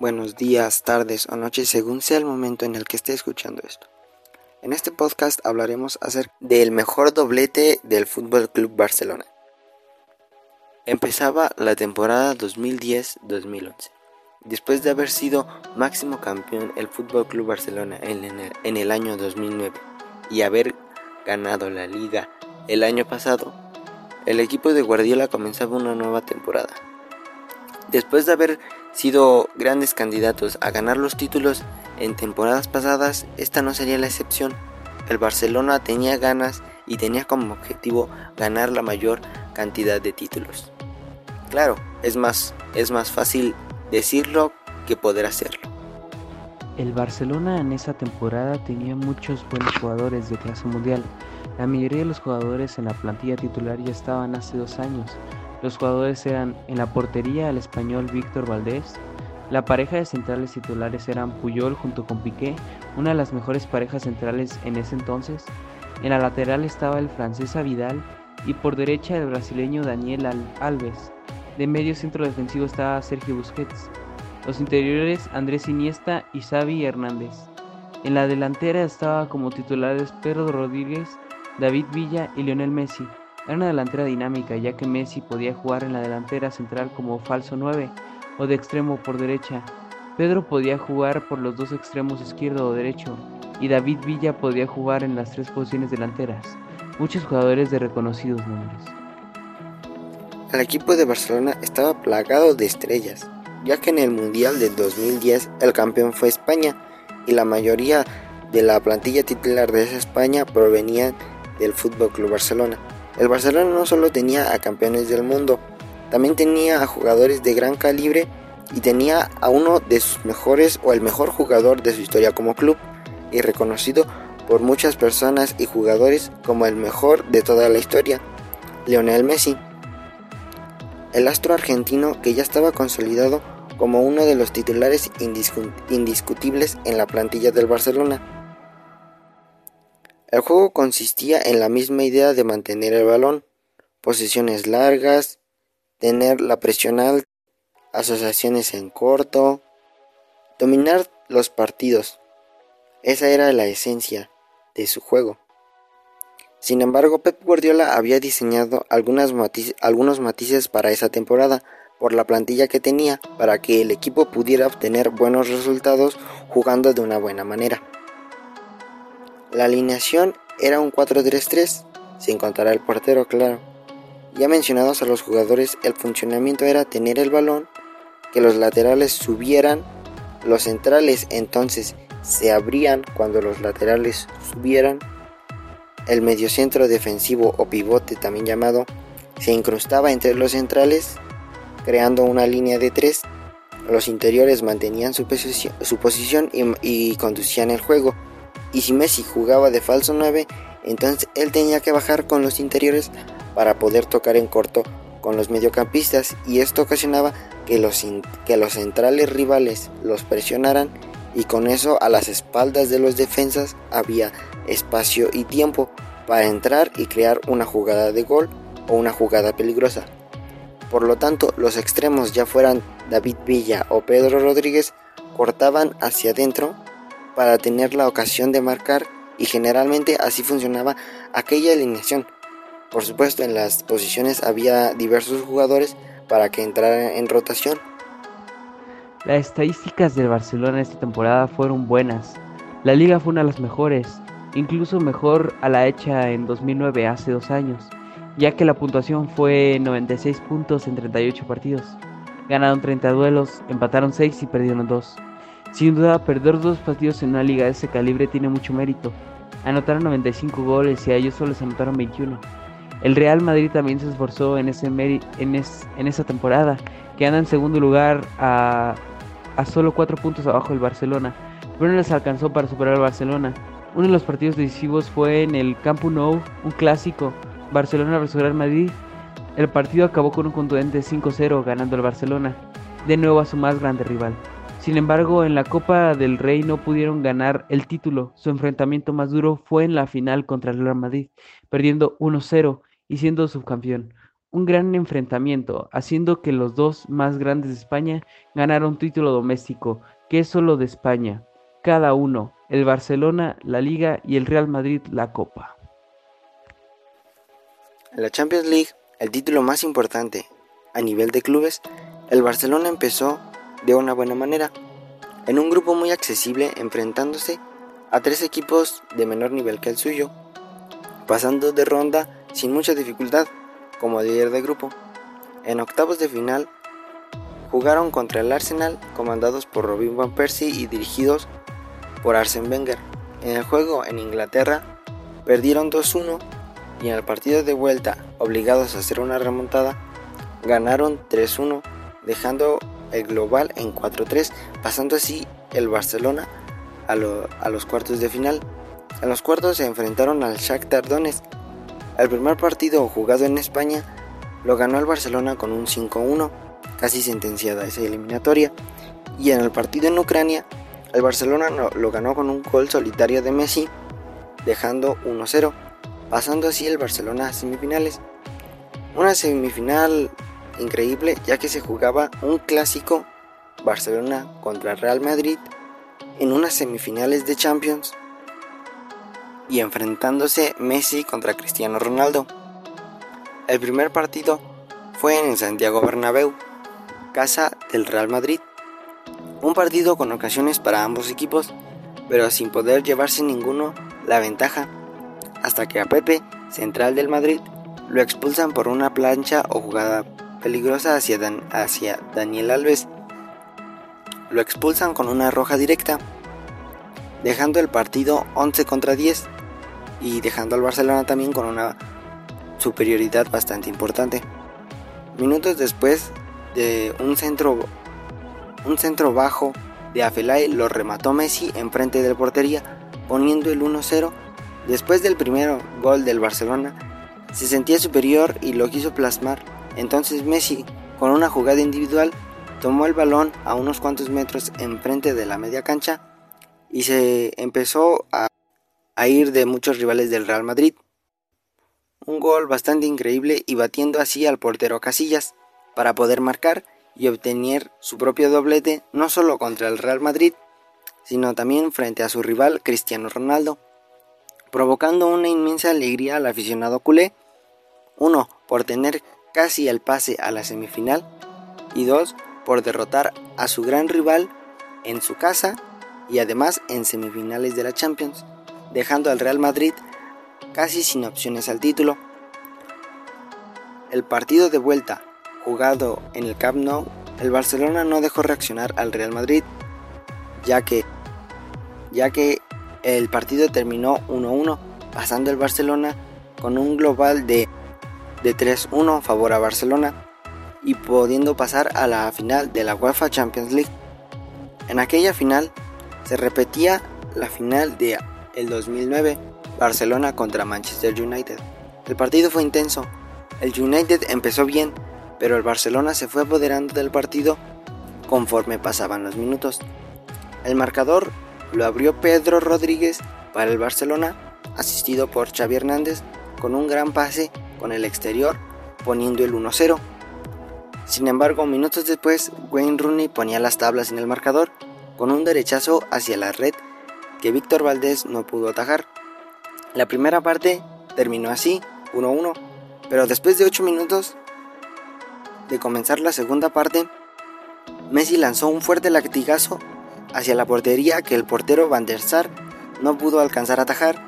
buenos días, tardes o noches según sea el momento en el que esté escuchando esto. En este podcast hablaremos acerca del mejor doblete del Fútbol Club Barcelona. Empezaba la temporada 2010-2011. Después de haber sido máximo campeón el Fútbol Club Barcelona en el, año 2009 y haber ganado la liga el año pasado, el equipo de Guardiola comenzaba una nueva temporada. Después de haber sido grandes candidatos a ganar los títulos en temporadas pasadas, esta no sería la excepción. El Barcelona tenía ganas y tenía como objetivo ganar la mayor cantidad de títulos. Claro, es más, es más fácil decirlo que poder hacerlo. El Barcelona en esa temporada tenía muchos buenos jugadores de clase mundial. La mayoría de los jugadores en la plantilla titular ya estaban hace dos años. Los jugadores eran en la portería el español Víctor Valdés. La pareja de centrales titulares eran Puyol junto con Piqué, una de las mejores parejas centrales en ese entonces. En la lateral estaba el francés Vidal y por derecha el brasileño Daniel Alves. De medio centro defensivo estaba Sergio Busquets. Los interiores Andrés Iniesta y Xavi Hernández. En la delantera estaba como titulares Pedro Rodríguez, David Villa y Lionel Messi. Era una delantera dinámica ya que Messi podía jugar en la delantera central como falso 9 o de extremo por derecha. Pedro podía jugar por los dos extremos izquierdo o derecho y David Villa podía jugar en las tres posiciones delanteras. Muchos jugadores de reconocidos nombres. El equipo de Barcelona estaba plagado de estrellas, ya que en el Mundial de 2010 el campeón fue España y la mayoría de la plantilla titular de esa España provenían del Fútbol Club Barcelona. El Barcelona no solo tenía a campeones del mundo, también tenía a jugadores de gran calibre y tenía a uno de sus mejores o el mejor jugador de su historia como club y reconocido por muchas personas y jugadores como el mejor de toda la historia, Lionel Messi. El astro argentino que ya estaba consolidado como uno de los titulares indiscutibles en la plantilla del Barcelona. El juego consistía en la misma idea de mantener el balón, posiciones largas, tener la presión alta, asociaciones en corto, dominar los partidos. Esa era la esencia de su juego. Sin embargo, Pep Guardiola había diseñado algunos matices para esa temporada por la plantilla que tenía para que el equipo pudiera obtener buenos resultados jugando de una buena manera. La alineación era un 4-3-3, sin contar al portero, claro. Ya mencionados a los jugadores, el funcionamiento era tener el balón, que los laterales subieran, los centrales entonces se abrían cuando los laterales subieran, el mediocentro defensivo o pivote también llamado se incrustaba entre los centrales, creando una línea de tres. Los interiores mantenían su, posición, y, y conducían el juego y si Messi jugaba de falso 9, entonces él tenía que bajar con los interiores para poder tocar en corto con los mediocampistas y esto ocasionaba que los, que los centrales rivales los presionaran y con eso a las espaldas de los defensas había espacio y tiempo para entrar y crear una jugada de gol o una jugada peligrosa. Por lo tanto, los extremos ya fueran David Villa o Pedro Rodríguez cortaban hacia adentro para tener la ocasión de marcar y generalmente así funcionaba aquella alineación. Por supuesto en las posiciones había diversos jugadores para que entraran en rotación. Las estadísticas del Barcelona esta temporada fueron buenas. La liga fue una de las mejores, incluso mejor a la hecha en 2009, hace dos años, ya que la puntuación fue 96 puntos en 38 partidos. Ganaron 30 duelos, empataron 6 y perdieron 2. Sin duda, perder dos partidos en una liga de ese calibre tiene mucho mérito. Anotaron 95 goles y a ellos solo les anotaron 21. El Real Madrid también se esforzó en, ese en, esa temporada, que anda en segundo lugar a, a solo 4 puntos abajo del Barcelona, pero no les alcanzó para superar al Barcelona. Uno de los partidos decisivos fue en el Camp Nou, un clásico, Barcelona vs Real Madrid. El partido acabó con un contundente 5-0 ganando el Barcelona, de nuevo a su más grande rival. Sin embargo, en la Copa del Rey no pudieron ganar el título. Su enfrentamiento más duro fue en la final contra el Real Madrid, perdiendo 1-0 y siendo subcampeón. un gran enfrentamiento, haciendo que los dos más grandes de España ganaran un título doméstico, que es solo de España, cada uno, el Barcelona, la Liga y el Real Madrid la Copa. La Champions League, el título más importante a nivel de clubes, el Barcelona empezó de una buena manera, en un grupo muy accesible enfrentándose a tres equipos de menor nivel que el suyo, pasando de ronda sin mucha dificultad como líder de grupo. En octavos de final jugaron contra el Arsenal comandados por Robin Van Persie y dirigidos por Arsene Wenger. En el juego en Inglaterra perdieron 2-1 y en el partido de vuelta, obligados a hacer una remontada, ganaron 3-1, dejando el global en 4-3, pasando así el Barcelona a, los cuartos de final. En los cuartos se enfrentaron al Shakhtar Donetsk. El primer partido jugado en España lo ganó el Barcelona con un 5-1, casi sentenciada esa eliminatoria, y en el partido en Ucrania el Barcelona lo ganó con un gol solitario de Messi, dejando 1-0, pasando así el Barcelona a semifinales. Una semifinal increíble ya que se jugaba un clásico Barcelona contra Real Madrid en unas semifinales de Champions y enfrentándose Messi contra Cristiano Ronaldo. El primer partido fue en Santiago Bernabéu, casa del Real Madrid. Un partido con ocasiones para ambos equipos, pero sin poder llevarse ninguno la ventaja, hasta que a Pepe, central del Madrid, lo expulsan por una plancha o jugada peligrosa hacia, hacia Daniel Alves. Lo expulsan con una roja directa, dejando el partido 11 contra 10 y dejando al Barcelona también con una superioridad bastante importante. Minutos después de un centro un centro bajo de Afelay lo remató Messi enfrente de la portería, poniendo el 1-0. Después del primer gol del Barcelona, se sentía superior y lo quiso plasmar. Entonces Messi, con una jugada individual, tomó el balón a unos cuantos metros enfrente de la media cancha y se empezó a, ir de muchos rivales del Real Madrid. Un gol bastante increíble y batiendo así al portero Casillas para poder marcar y obtener su propio doblete no solo contra el Real Madrid, sino también frente a su rival Cristiano Ronaldo, provocando una inmensa alegría al aficionado culé, uno por tener casi el pase a la semifinal y dos por derrotar a su gran rival en su casa y además en semifinales de la Champions, dejando al Real Madrid casi sin opciones al título. El partido de vuelta jugado en el Camp Nou, el Barcelona no dejó reaccionar al Real Madrid, ya que, ya que el partido terminó 1-1, pasando el Barcelona con un global de, de 3-1 favor a Barcelona y pudiendo pasar a la final de la UEFA Champions League. En aquella final se repetía la final de el 2009 Barcelona contra Manchester United. El partido fue intenso. El United empezó bien, pero el Barcelona se fue apoderando del partido conforme pasaban los minutos. El marcador lo abrió Pedro Rodríguez para el Barcelona, asistido por Xavi Hernández con un gran pase con el exterior, poniendo el 1-0. Sin embargo, minutos después, Wayne Rooney ponía las tablas en el marcador con un derechazo hacia la red que Víctor Valdés no pudo atajar. La primera parte terminó así, 1-1, pero después de 8 minutos de comenzar la segunda parte, Messi lanzó un fuerte latigazo hacia la portería que el portero Van der Sar no pudo alcanzar a atajar,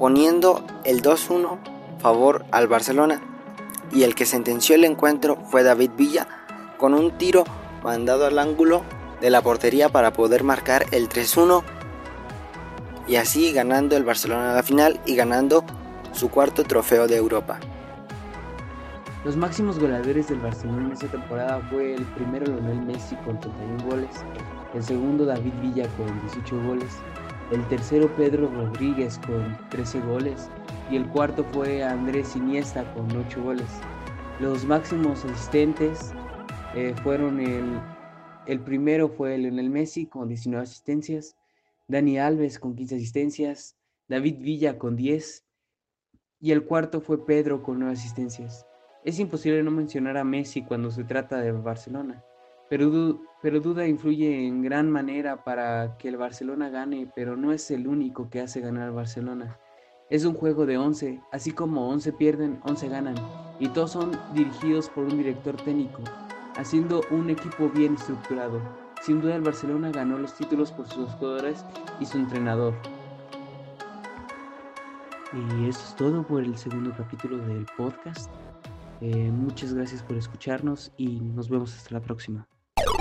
poniendo el 2-1 favor al Barcelona y el que sentenció el encuentro fue David Villa con un tiro mandado al ángulo de la portería para poder marcar el 3-1 y así ganando el Barcelona a la final y ganando su cuarto trofeo de Europa. Los máximos goleadores del Barcelona en esta temporada fue el primero Lionel Messi con 31 goles, el segundo David Villa con 18 goles, el tercero Pedro Rodríguez con 13 goles. Y el cuarto fue Andrés Iniesta con 8 goles. Los máximos asistentes eh, fueron el, el primero fue Lionel Messi con 19 asistencias, Dani Alves con 15 asistencias, David Villa con 10, y el cuarto fue Pedro con nueve asistencias. Es imposible no mencionar a Messi cuando se trata de Barcelona, pero, Duda influye en gran manera para que el Barcelona gane, pero no es el único que hace ganar al Barcelona. Es un juego de 11, así como 11 pierden, 11 ganan, y todos son dirigidos por un director técnico, haciendo un equipo bien estructurado. Sin duda el Barcelona ganó los títulos por sus jugadores y su entrenador. Y eso es todo por el segundo capítulo del podcast. Eh, muchas gracias por escucharnos y nos vemos hasta la próxima.